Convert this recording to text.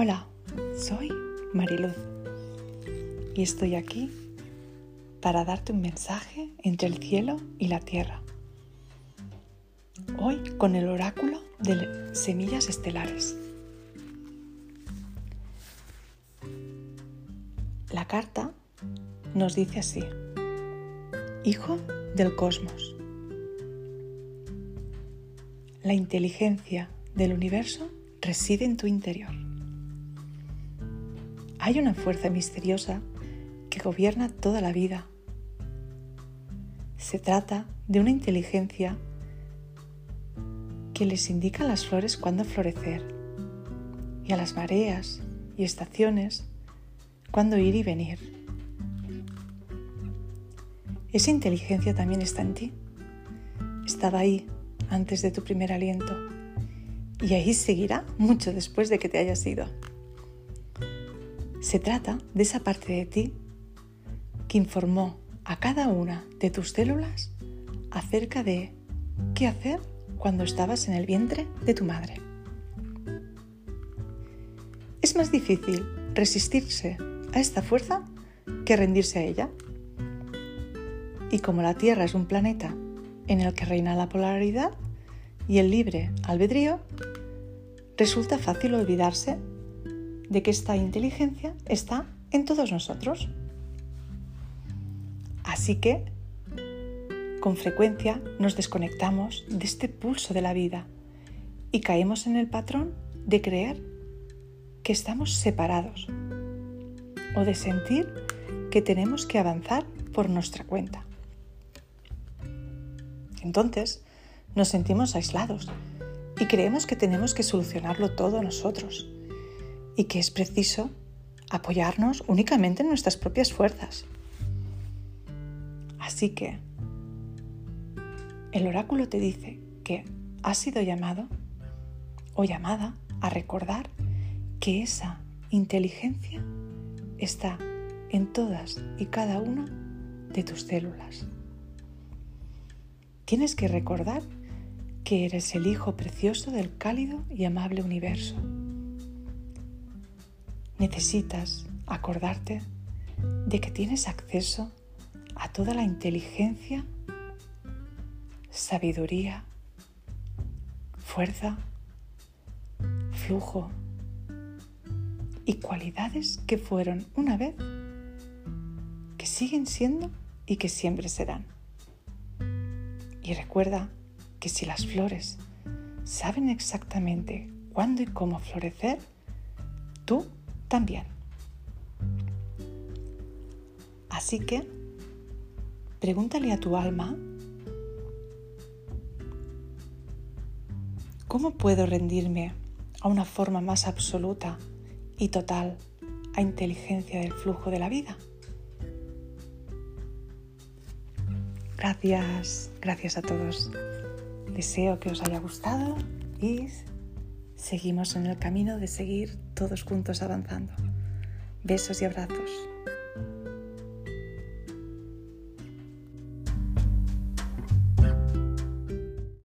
Hola, soy Mariluz y estoy aquí para darte un mensaje entre el cielo y la tierra. Hoy con el oráculo de semillas estelares. La carta nos dice así, Hijo del Cosmos. La inteligencia del universo reside en tu interior. Hay una fuerza misteriosa que gobierna toda la vida. Se trata de una inteligencia que les indica a las flores cuándo florecer y a las mareas y estaciones cuándo ir y venir. Esa inteligencia también está en ti. Estaba ahí antes de tu primer aliento y ahí seguirá mucho después de que te hayas ido. Se trata de esa parte de ti que informó a cada una de tus células acerca de qué hacer cuando estabas en el vientre de tu madre. Es más difícil resistirse a esta fuerza que rendirse a ella. Y como la Tierra es un planeta en el que reina la polaridad y el libre albedrío, resulta fácil olvidarse de que esta inteligencia está en todos nosotros. Así que, con frecuencia nos desconectamos de este pulso de la vida y caemos en el patrón de creer que estamos separados o de sentir que tenemos que avanzar por nuestra cuenta. Entonces, nos sentimos aislados y creemos que tenemos que solucionarlo todo nosotros y que es preciso apoyarnos únicamente en nuestras propias fuerzas. Así que el oráculo te dice que has sido llamado o llamada a recordar que esa inteligencia está en todas y cada una de tus células. Tienes que recordar que eres el Hijo precioso del cálido y amable universo. Necesitas acordarte de que tienes acceso a toda la inteligencia, sabiduría, fuerza, flujo y cualidades que fueron una vez, que siguen siendo y que siempre serán. Y recuerda que si las flores saben exactamente cuándo y cómo florecer, tú también. Así que pregúntale a tu alma, ¿cómo puedo rendirme a una forma más absoluta y total a inteligencia del flujo de la vida? Gracias, gracias a todos. Deseo que os haya gustado y seguimos en el camino de seguir todos juntos avanzando. Besos y abrazos.